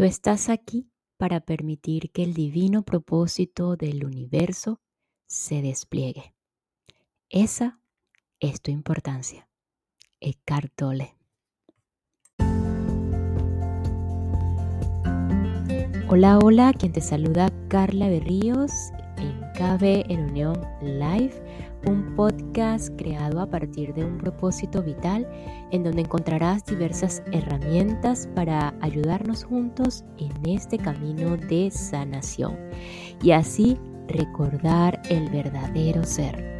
Tú estás aquí para permitir que el divino propósito del universo se despliegue. Esa es tu importancia. Eckhart Tolle. Hola, hola, quien te saluda Carla Berríos en KB en Unión Live un podcast creado a partir de un propósito vital en donde encontrarás diversas herramientas para ayudarnos juntos en este camino de sanación y así recordar el verdadero ser.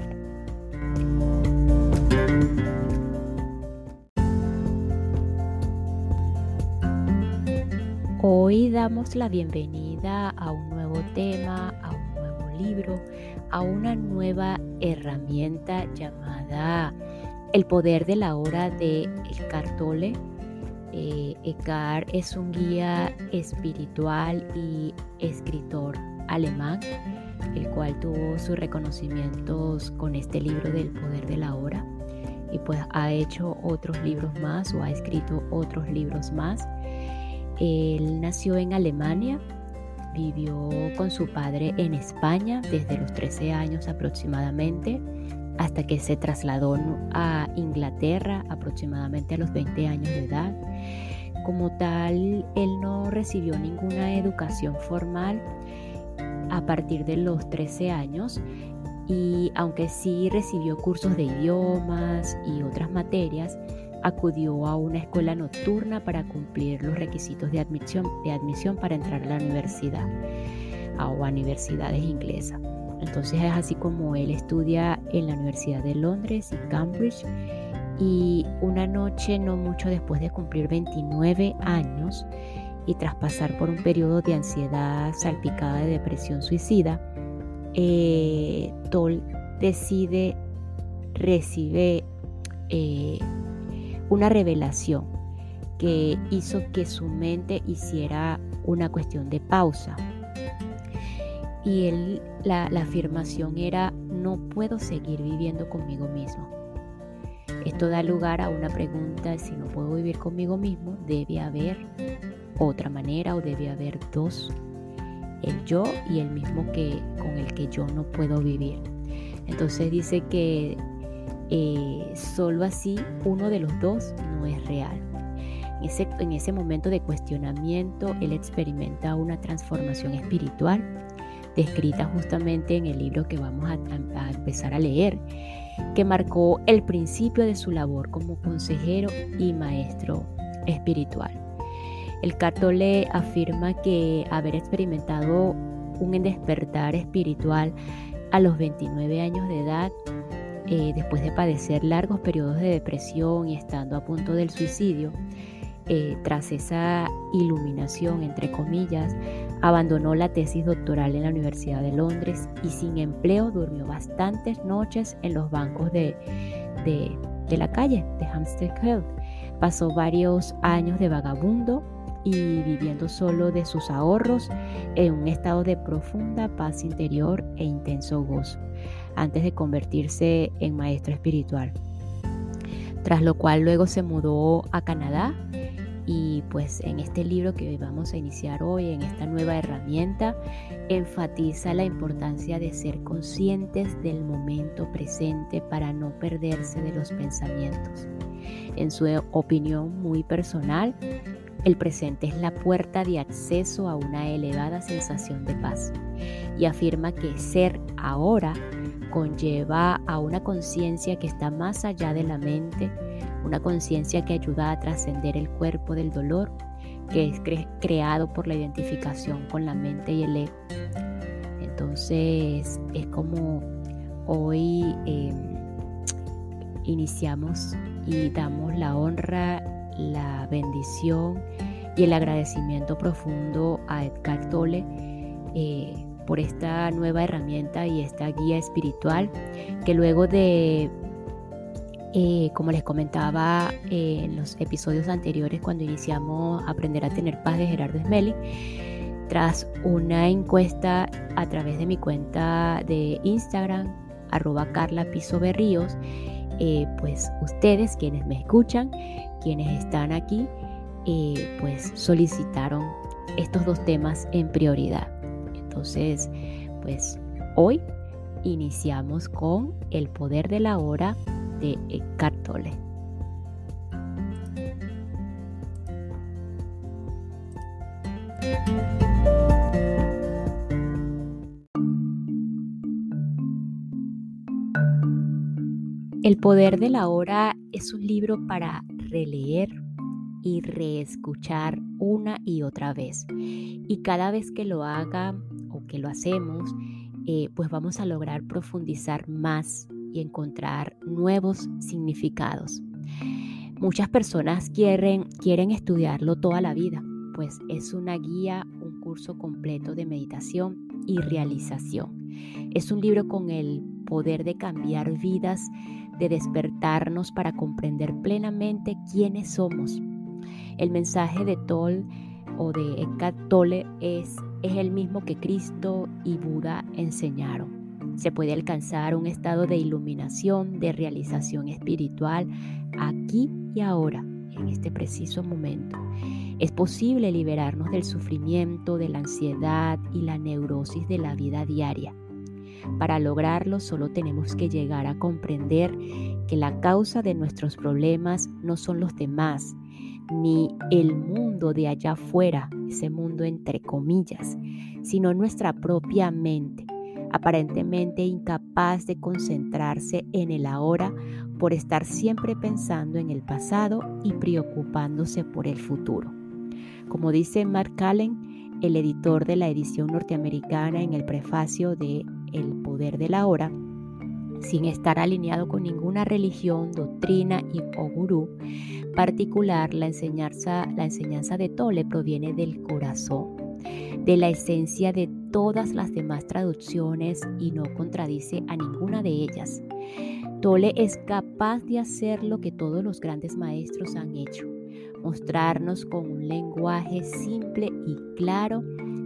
Hoy damos la bienvenida a un nuevo tema, libro, a una nueva herramienta llamada El poder de la hora de Eckhart Tolle. Eh, Eckhart es un guía espiritual y escritor alemán, el cual tuvo sus reconocimientos con este libro del poder de la hora y pues ha hecho otros libros más o ha escrito otros libros más. Él nació en Alemania Vivió con su padre en España desde los 13 años aproximadamente hasta que se trasladó a Inglaterra aproximadamente a los 20 años de edad. Como tal, él no recibió ninguna educación formal a partir de los 13 años y aunque sí recibió cursos de idiomas y otras materias, acudió a una escuela nocturna para cumplir los requisitos de admisión, de admisión para entrar a la universidad o a universidades inglesas. Entonces es así como él estudia en la Universidad de Londres y Cambridge y una noche, no mucho después de cumplir 29 años y tras pasar por un periodo de ansiedad salpicada de depresión suicida, eh, Toll decide, recibe eh, una revelación que hizo que su mente hiciera una cuestión de pausa. Y él, la, la afirmación era, no puedo seguir viviendo conmigo mismo. Esto da lugar a una pregunta, si no puedo vivir conmigo mismo, debe haber otra manera o debe haber dos, el yo y el mismo que con el que yo no puedo vivir. Entonces dice que eh, solo así uno de los dos no es real. En ese, en ese momento de cuestionamiento, él experimenta una transformación espiritual descrita justamente en el libro que vamos a, a empezar a leer, que marcó el principio de su labor como consejero y maestro espiritual. El Catole afirma que haber experimentado un despertar espiritual a los 29 años de edad eh, después de padecer largos periodos de depresión y estando a punto del suicidio, eh, tras esa iluminación, entre comillas, abandonó la tesis doctoral en la Universidad de Londres y sin empleo durmió bastantes noches en los bancos de, de la calle de Hampstead Heath. Pasó varios años de vagabundo y viviendo solo de sus ahorros en un estado de profunda paz interior e intenso gozo antes de convertirse en maestro espiritual. Tras lo cual luego se mudó a Canadá y pues en este libro que vamos a iniciar hoy, en esta nueva herramienta, enfatiza la importancia de ser conscientes del momento presente para no perderse de los pensamientos. En su opinión muy personal, el presente es la puerta de acceso a una elevada sensación de paz y afirma que ser ahora conlleva a una conciencia que está más allá de la mente, una conciencia que ayuda a trascender el cuerpo del dolor, que es creado por la identificación con la mente y el ego. Entonces es como hoy em, iniciamos y damos la honra, la bendición y el agradecimiento profundo a Edgar Tolle. Eh, por esta nueva herramienta y esta guía espiritual que luego de, eh, como les comentaba eh, en los episodios anteriores cuando iniciamos Aprender a tener paz de Gerardo Smelly, tras una encuesta a través de mi cuenta de Instagram, arroba Carla Piso Berríos, eh, pues ustedes quienes me escuchan, quienes están aquí, pues solicitaron estos dos temas en prioridad. Entonces, pues hoy iniciamos con El poder de la hora de Eckhart Tolle. El poder de la hora es un libro para releer y reescuchar una y otra vez. Y cada vez que lo haga que lo hacemos, eh, pues vamos a lograr profundizar más y encontrar nuevos significados. Muchas personas quieren, quieren estudiarlo toda la vida, pues es una guía, un curso completo de meditación y realización. Es un libro con el poder de cambiar vidas de despertarnos para comprender plenamente quiénes somos. El mensaje de Toll o de Eckhart Tolle es, es el mismo que Cristo y Buda enseñaron. Se puede alcanzar un estado de iluminación, de realización espiritual aquí y ahora, en este preciso momento. Es posible liberarnos del sufrimiento, de la ansiedad y la neurosis de la vida diaria. Para lograrlo solo tenemos que llegar a comprender que la causa de nuestros problemas no son los demás, ni el mundo de allá afuera, ese mundo entre comillas, sino nuestra propia mente, aparentemente incapaz de concentrarse en el ahora por estar siempre pensando en el pasado y preocupándose por el futuro. Como dice Mark Allen, el editor de la edición norteamericana en el prefacio de el poder de la hora, sin estar alineado con ninguna religión, doctrina y o gurú particular, la enseñanza, la enseñanza de Tole proviene del corazón, de la esencia de todas las demás traducciones y no contradice a ninguna de ellas. Tole es capaz de hacer lo que todos los grandes maestros han hecho, mostrarnos con un lenguaje simple y claro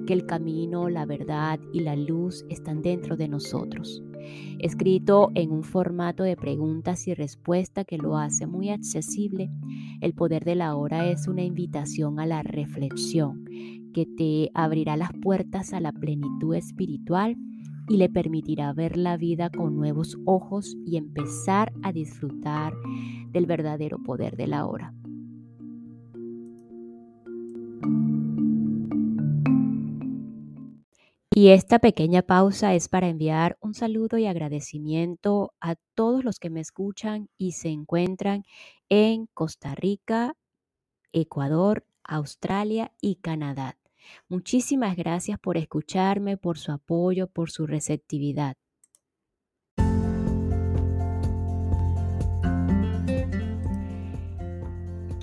que el camino, la verdad y la luz están dentro de nosotros. Escrito en un formato de preguntas y respuestas que lo hace muy accesible, el poder de la hora es una invitación a la reflexión que te abrirá las puertas a la plenitud espiritual y le permitirá ver la vida con nuevos ojos y empezar a disfrutar del verdadero poder de la hora. Y esta pequeña pausa es para enviar un saludo y agradecimiento a todos los que me escuchan y se encuentran en Costa Rica, Ecuador, Australia y Canadá. Muchísimas gracias por escucharme, por su apoyo, por su receptividad.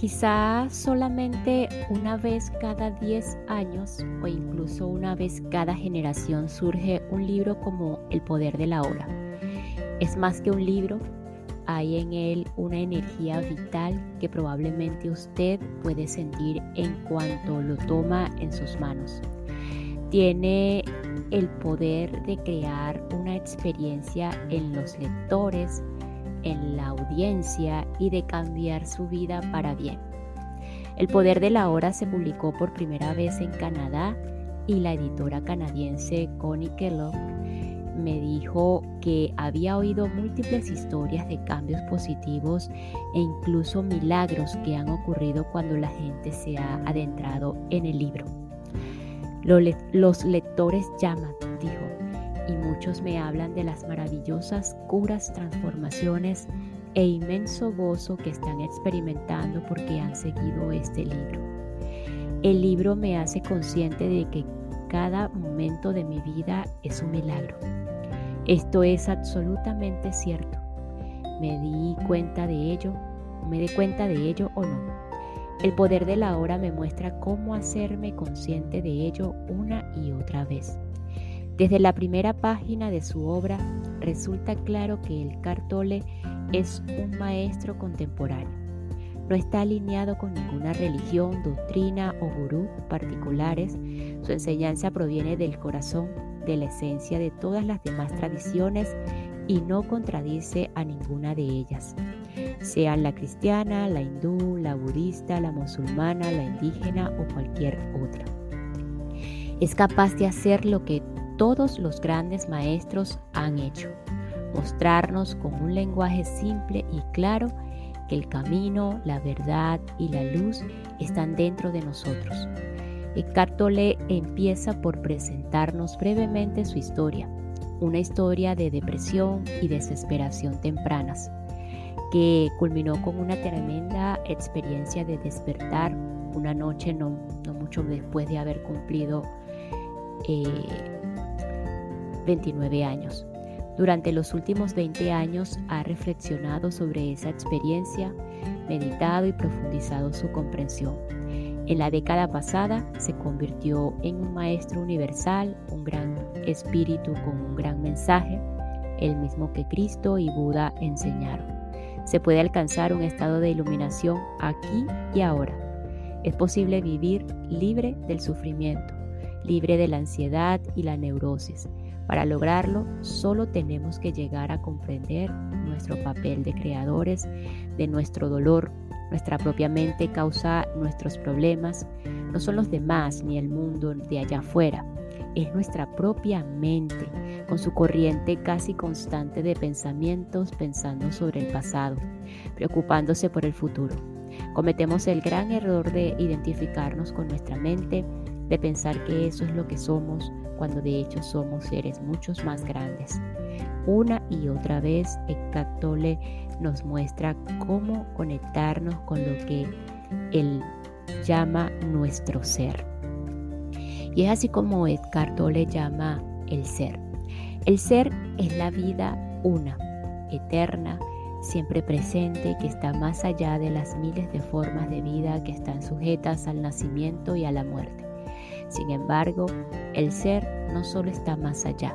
Quizá solamente una vez cada 10 años o incluso una vez cada generación surge un libro como El poder de la hora. Es más que un libro, hay en él una energía vital que probablemente usted puede sentir en cuanto lo toma en sus manos. Tiene el poder de crear una experiencia en los lectores, en la audiencia y de cambiar su vida para bien. El poder de la hora se publicó por primera vez en Canadá y la editora canadiense Connie Kellogg me dijo que había oído múltiples historias de cambios positivos e incluso milagros que han ocurrido cuando la gente se ha adentrado en el libro. Los lectores llaman, y muchos me hablan de las maravillosas curas, transformaciones e inmenso gozo que están experimentando porque han seguido este libro. El libro me hace consciente de que cada momento de mi vida es un milagro. Esto es absolutamente cierto. Me di cuenta de ello, me di cuenta de ello o no. El poder de la hora me muestra cómo hacerme consciente de ello una y otra vez. Desde la primera página de su obra resulta claro que el Cartole es un maestro contemporáneo. No está alineado con ninguna religión, doctrina o gurú particulares. Su enseñanza proviene del corazón, de la esencia de todas las demás tradiciones y no contradice a ninguna de ellas, sean la cristiana, la hindú, la budista, la musulmana, la indígena o cualquier otra. Es capaz de hacer lo que todos los grandes maestros han hecho, mostrarnos con un lenguaje simple y claro que el camino, la verdad y la luz están dentro de nosotros. Eckhart empieza por presentarnos brevemente su historia, una historia de depresión y desesperación tempranas, que culminó con una tremenda experiencia de despertar una noche no, mucho después de haber cumplido 29 eh, años. Durante los últimos 20 años ha reflexionado sobre esa experiencia, meditado y profundizado su comprensión. En la década pasada se convirtió en un maestro universal, un gran espíritu con un gran mensaje, el mismo que Cristo y Buda enseñaron. Se puede alcanzar un estado de iluminación aquí y ahora. Es posible vivir libre del sufrimiento, libre de la ansiedad y la neurosis, para lograrlo, solo tenemos que llegar a comprender nuestro papel de creadores de nuestro dolor. Nuestra propia mente causa nuestros problemas. No son los demás ni el mundo de allá afuera. Es nuestra propia mente, con su corriente casi constante de pensamientos pensando sobre el pasado, preocupándose por el futuro. Cometemos el gran error de identificarnos con nuestra mente, de pensar que eso es lo que somos, cuando de hecho somos seres muchos más grandes. Una y otra vez Eckhart nos muestra cómo conectarnos con lo que él llama nuestro ser. Y es así como Eckhart llama el ser. El ser es la vida una, eterna, siempre presente, que está más allá de las miles de formas de vida que están sujetas al nacimiento y a la muerte. Sin embargo, el ser no solo está más allá,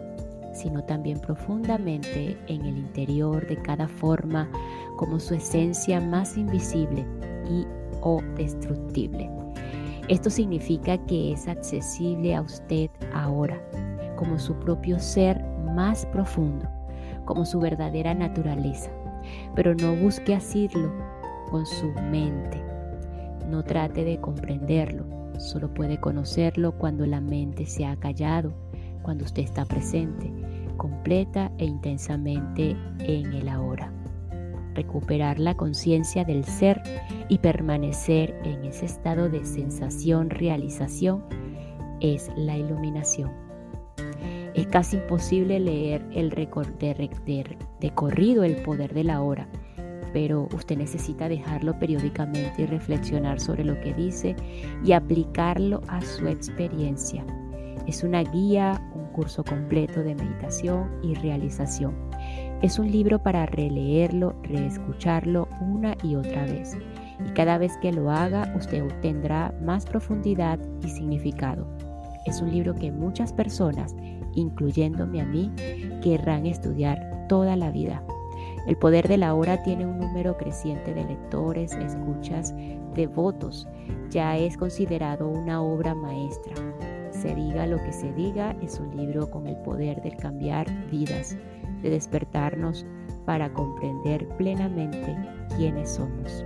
sino también profundamente en el interior de cada forma como su esencia más invisible y o destructible. Esto significa que es accesible a usted ahora, como su propio ser más profundo, como su verdadera naturaleza. Pero no busque asirlo con su mente. No trate de comprenderlo, Solo puede conocerlo cuando la mente se ha callado, cuando usted está presente, completa e intensamente en el ahora. Recuperar la conciencia del ser y permanecer en ese estado de sensación-realización es la iluminación. Es casi imposible leer el de, el poder de la hora pero usted necesita dejarlo periódicamente y reflexionar sobre lo que dice y aplicarlo a su experiencia. Es una guía, un curso completo de meditación y realización. Es un libro para releerlo, reescucharlo una y otra vez. Y cada vez que lo haga, usted obtendrá más profundidad y significado. Es un libro que muchas personas, incluyéndome a mí, querrán estudiar toda la vida. El poder de la hora tiene un número creciente de lectores, escuchas, devotos. Ya es considerado una obra maestra. Se diga lo que se diga, es un libro con el poder de cambiar vidas, de despertarnos para comprender plenamente quiénes somos.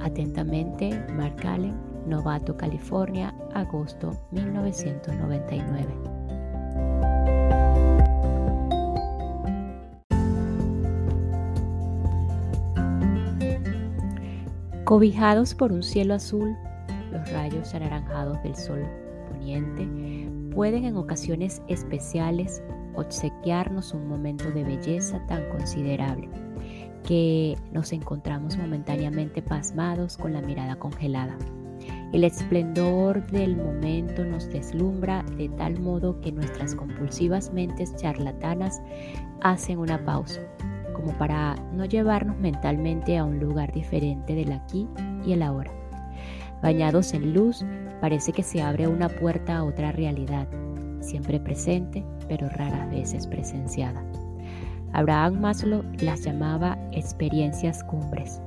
Atentamente, Mark Allen, Novato, California, agosto 1999. Cobijados por un cielo azul, los rayos anaranjados del sol poniente pueden en ocasiones especiales obsequiarnos un momento de belleza tan considerable que nos encontramos momentáneamente pasmados con la mirada congelada. El esplendor del momento nos deslumbra de tal modo que nuestras compulsivas mentes charlatanas hacen una pausa como para no llevarnos mentalmente a un lugar diferente del aquí y el ahora. Bañados en luz, parece que se abre una puerta a otra realidad, siempre presente, pero raras veces presenciada. Abraham Maslow las llamaba experiencias cumbres,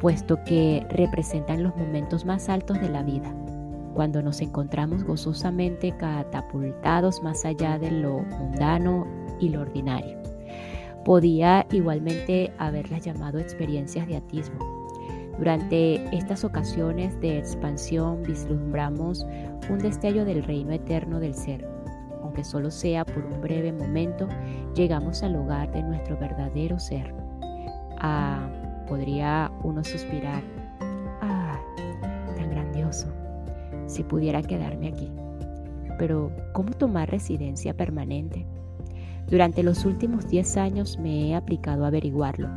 puesto que representan los momentos más altos de la vida, cuando nos encontramos gozosamente catapultados más allá de lo mundano y lo ordinario. Podía igualmente haberlas llamado experiencias de atismo. Durante estas ocasiones de expansión vislumbramos un destello del reino eterno del ser. Aunque solo sea por un breve momento, llegamos al hogar de nuestro verdadero ser. Ah, podría uno suspirar. Ah, tan grandioso. Si pudiera quedarme aquí. Pero, ¿cómo tomar residencia permanente? Durante los últimos 10 años me he aplicado a averiguarlo.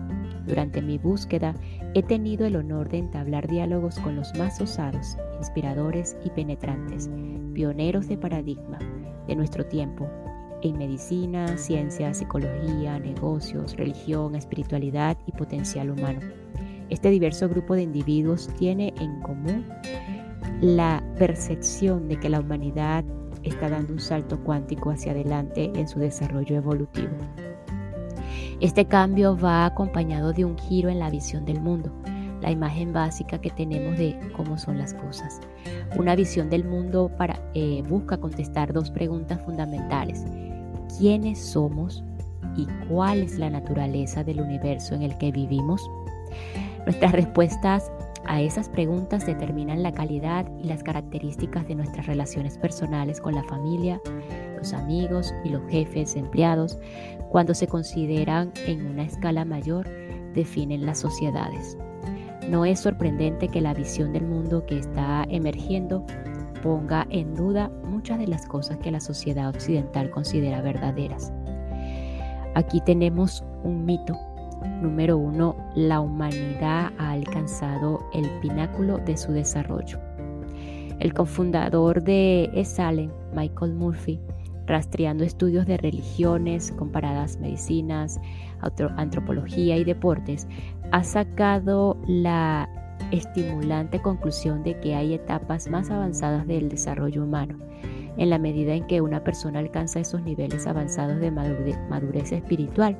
Durante mi búsqueda he tenido el honor de entablar diálogos con los más osados, inspiradores y penetrantes, pioneros de paradigma de nuestro tiempo, en medicina, ciencia, psicología, negocios, religión, espiritualidad y potencial humano. Este diverso grupo de individuos tiene en común la percepción de que la humanidad está dando un salto cuántico hacia adelante en su desarrollo evolutivo. Este cambio va acompañado de un giro en la visión del mundo, la imagen básica que tenemos de cómo son las cosas. Una visión del mundo para, eh, busca contestar dos preguntas fundamentales. ¿Quiénes somos y cuál es la naturaleza del universo en el que vivimos? Nuestras respuestas a esas preguntas determinan la calidad y las características de nuestras relaciones personales con la familia, los amigos y los jefes, empleados, cuando se consideran en una escala mayor, definen las sociedades. No es sorprendente que la visión del mundo que está emergiendo ponga en duda muchas de las cosas que la sociedad occidental considera verdaderas. Aquí tenemos un mito Número uno, la humanidad ha alcanzado el pináculo de su desarrollo. El cofundador de ESALEN, Michael Murphy, rastreando estudios de religiones, comparadas medicinas, antropología y deportes, ha sacado la estimulante conclusión de que hay etapas más avanzadas del desarrollo humano en la medida en que una persona alcanza esos niveles avanzados de madurez, espiritual,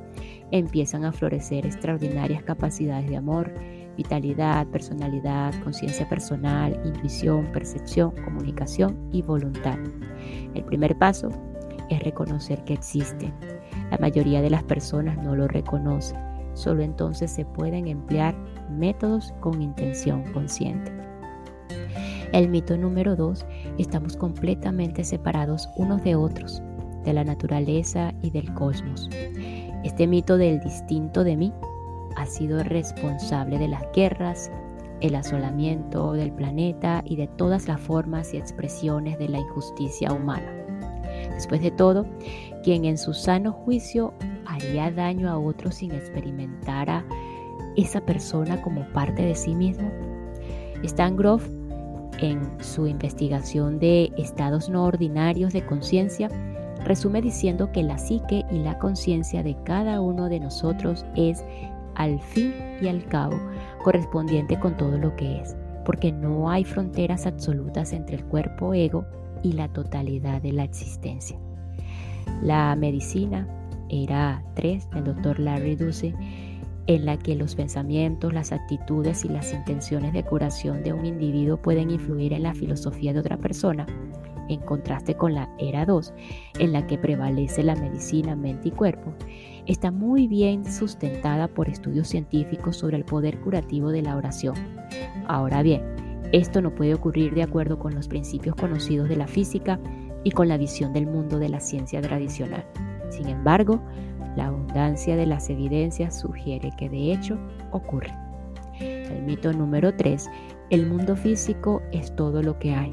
empiezan a florecer extraordinarias capacidades de amor, vitalidad, personalidad, conciencia personal, intuición, percepción, comunicación y voluntad. El primer paso es reconocer que existe. La mayoría de las personas no lo reconocen. Solo entonces se pueden emplear métodos con intención consciente. El mito número dos, estamos completamente separados unos de otros, de la naturaleza y del cosmos. Este mito del distinto de mí ha sido responsable de las guerras, el asolamiento del planeta y de todas las formas y expresiones de la injusticia humana. Después de todo, quien en su sano juicio haría daño a otro sin experimentar a esa persona como parte de sí mismo? Stan Groff en su investigación de estados no ordinarios de conciencia, resume diciendo que la psique y la conciencia de cada uno de nosotros es, al fin y al cabo, correspondiente con todo lo que es, porque no hay fronteras absolutas entre el cuerpo ego y la totalidad de la existencia. La medicina era 3 del doctor Larry Duce en la que los pensamientos, las actitudes y las intenciones de curación de un individuo pueden influir en la filosofía de otra persona, en contraste con la era 2, en la que prevalece la medicina mente y cuerpo, está muy bien sustentada por estudios científicos sobre el poder curativo de la oración. Ahora bien, esto no puede ocurrir de acuerdo con los principios conocidos de la física y con la visión del mundo de la ciencia tradicional. Sin embargo, la abundancia de las evidencias sugiere que de hecho ocurre. El mito número 3. El mundo físico es todo lo que hay.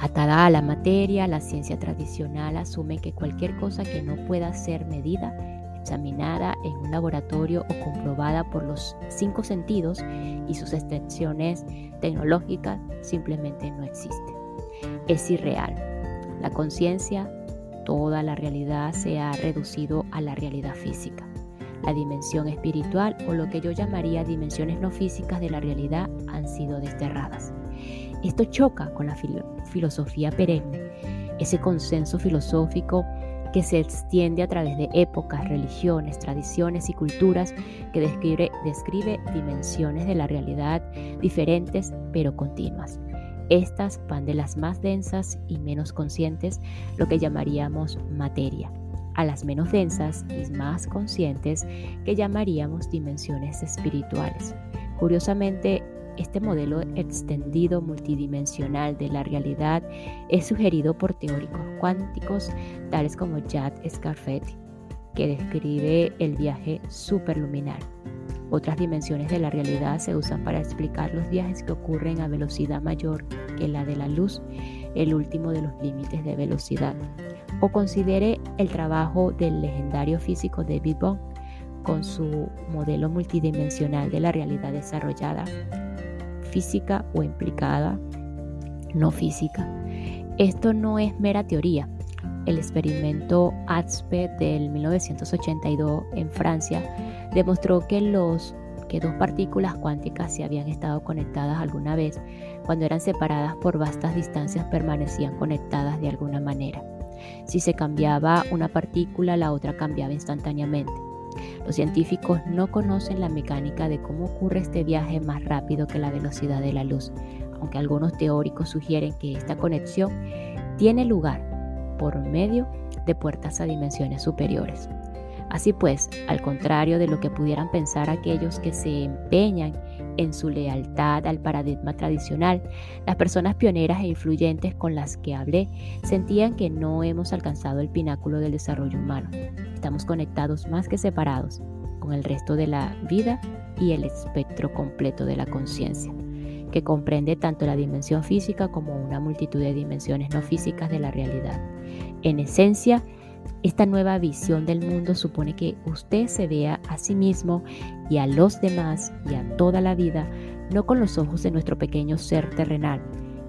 Atada a la materia, la ciencia tradicional asume que cualquier cosa que no pueda ser medida, examinada en un laboratorio o comprobada por los cinco sentidos y sus extensiones tecnológicas simplemente no existe. Es irreal. La conciencia toda la realidad se ha reducido a la realidad física. La dimensión espiritual o lo que yo llamaría dimensiones no físicas de la realidad han sido desterradas. Esto choca con la filosofía perenne, ese consenso filosófico que se extiende a través de épocas, religiones, tradiciones y culturas que describe, dimensiones de la realidad diferentes pero continuas. Estas van de las más densas y menos conscientes, lo que llamaríamos materia, a las menos densas y más conscientes, que llamaríamos dimensiones espirituales, Curiosamente, este modelo extendido multidimensional de la realidad es sugerido por teóricos cuánticos tales como Jack Scarfetti, que describe el viaje superluminal. Otras dimensiones de la realidad se usan para explicar los viajes que ocurren a velocidad mayor que la de la luz, el último de los límites de velocidad. O considere el trabajo del legendario físico David Bohm con su modelo multidimensional de la realidad desarrollada física o implicada no física. Esto no es mera teoría. El experimento ATSPE del 1982 en Francia demostró que, los, que dos partículas cuánticas se habían estado conectadas alguna vez, cuando eran separadas por vastas distancias permanecían conectadas de alguna manera. Si se cambiaba una partícula, la otra cambiaba instantáneamente. Los científicos no conocen la mecánica de cómo ocurre este viaje más rápido que la velocidad de la luz, aunque algunos teóricos sugieren que esta conexión tiene lugar por medio de puertas a dimensiones superiores. Así pues, al contrario de lo que pudieran pensar aquellos que se empeñan en su lealtad al paradigma tradicional, las personas pioneras e influyentes con las que hablé sentían que no hemos alcanzado el pináculo del desarrollo humano. Estamos conectados más que separados con el resto de la vida y el espectro completo de la conciencia, que comprende tanto la dimensión física como una multitud de dimensiones no físicas de la realidad. En esencia, esta nueva visión del mundo supone que usted se vea a sí mismo y a los demás y a toda la vida no con los ojos de nuestro pequeño ser terrenal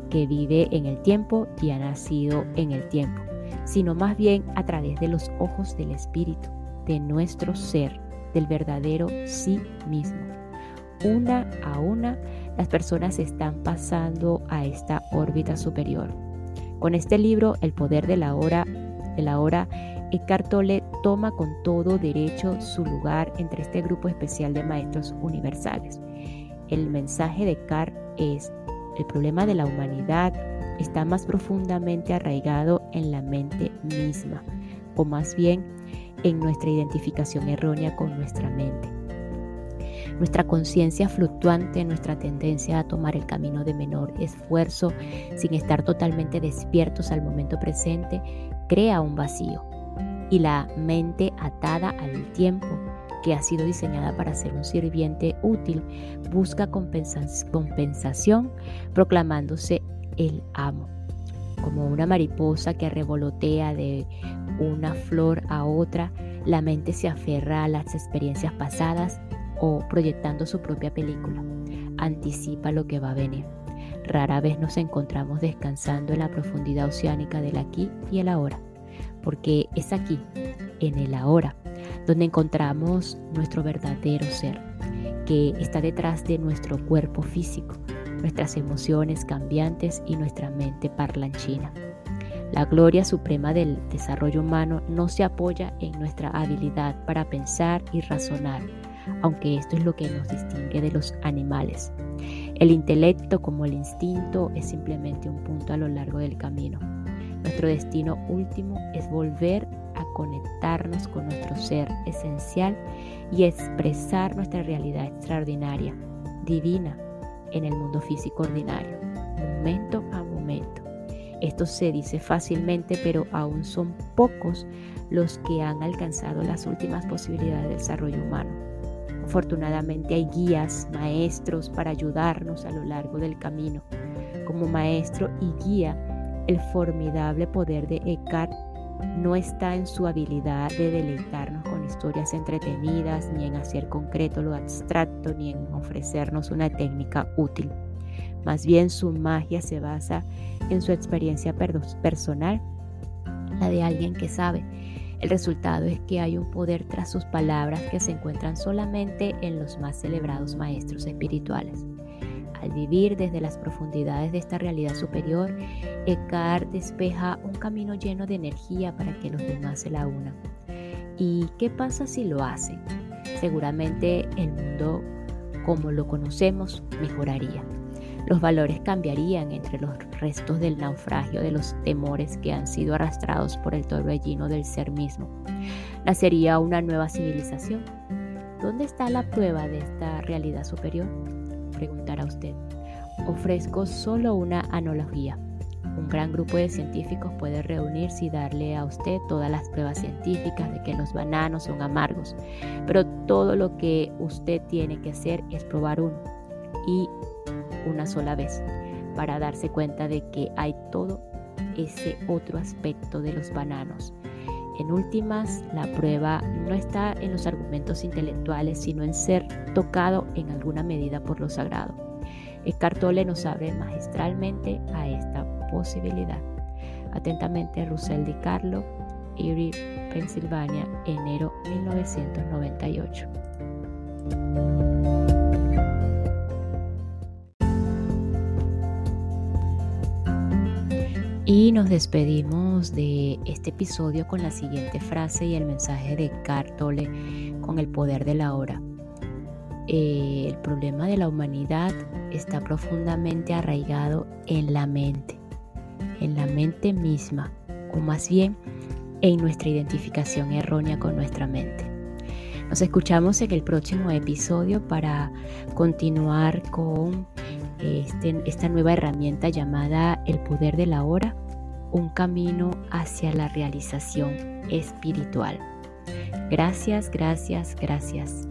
que vive en el tiempo y ha nacido en el tiempo, sino más bien a través de los ojos del espíritu, de nuestro ser, del verdadero sí mismo. Una a una, las personas están pasando a esta órbita superior. Con este libro, El poder de la hora, de la hora Eckhart Tolle toma con todo derecho su lugar entre este grupo especial de maestros universales. El mensaje de Eckhart es, el problema de la humanidad está más profundamente arraigado en la mente misma, o más bien en nuestra identificación errónea con nuestra mente. Nuestra conciencia fluctuante, nuestra tendencia a tomar el camino de menor esfuerzo sin estar totalmente despiertos al momento presente, crea un vacío. Y la mente atada al tiempo, que ha sido diseñada para ser un sirviente útil, busca compensación proclamándose el amo, como una mariposa que revolotea de una flor a otra, la mente se aferra a las experiencias pasadas o proyectando su propia película, anticipa lo que va a venir. Rara vez nos encontramos descansando en la profundidad oceánica del aquí y el ahora porque es aquí, en el ahora, donde encontramos nuestro verdadero ser, que está detrás de nuestro cuerpo físico, nuestras emociones cambiantes y nuestra mente parlanchina. La gloria suprema del desarrollo humano no se apoya en nuestra habilidad para pensar y razonar, aunque esto es lo que nos distingue de los animales. El intelecto como el instinto es simplemente un punto a lo largo del camino. Nuestro destino último es volver a conectarnos con nuestro ser esencial y expresar nuestra realidad extraordinaria, divina, en el mundo físico ordinario, momento a momento. Esto se dice fácilmente, pero aún son pocos los que han alcanzado las últimas posibilidades de desarrollo humano. Afortunadamente hay guías, maestros para ayudarnos a lo largo del camino. Como maestro y guía, el formidable poder de Eckhart no está en su habilidad de deleitarnos con historias entretenidas, ni en hacer concreto lo abstracto, ni en ofrecernos una técnica útil. Más bien su magia se basa en su experiencia personal, la de alguien que sabe. El resultado es que hay un poder tras sus palabras que se encuentran solamente en los más celebrados maestros espirituales. Al vivir desde las profundidades de esta realidad superior, Eckhart despeja un camino lleno de energía para que los demás se la unan. ¿Y qué pasa si lo hacen? Seguramente el mundo como lo conocemos mejoraría. Los valores cambiarían entre los restos del naufragio de los temores que han sido arrastrados por el torbellino del ser mismo. Nacería una nueva civilización. ¿Dónde está la prueba de esta realidad superior? preguntará usted. Ofrezco solo una analogía. Un gran grupo de científicos puede reunirse y darle a usted todas las pruebas científicas de que los bananos son amargos, pero todo lo que usted tiene que hacer es probar uno y una sola vez para darse cuenta de que hay todo ese otro aspecto de los bananos. En últimas, la prueba no está en los argumentos intelectuales, sino en ser tocado en alguna medida por lo sagrado. Cartole nos abre magistralmente a esta posibilidad. Atentamente, Russell Di Carlo, Erie, Pensilvania, enero 1998. Y nos despedimos de este episodio con la siguiente frase y el mensaje de Cartole con el poder de la hora. Eh, el problema de la humanidad está profundamente arraigado en la mente, en la mente misma, o más bien en nuestra identificación errónea con nuestra mente. Nos escuchamos en el próximo episodio para continuar con este, esta nueva herramienta llamada el poder de la hora, un camino hacia la realización espiritual. Gracias, gracias, gracias.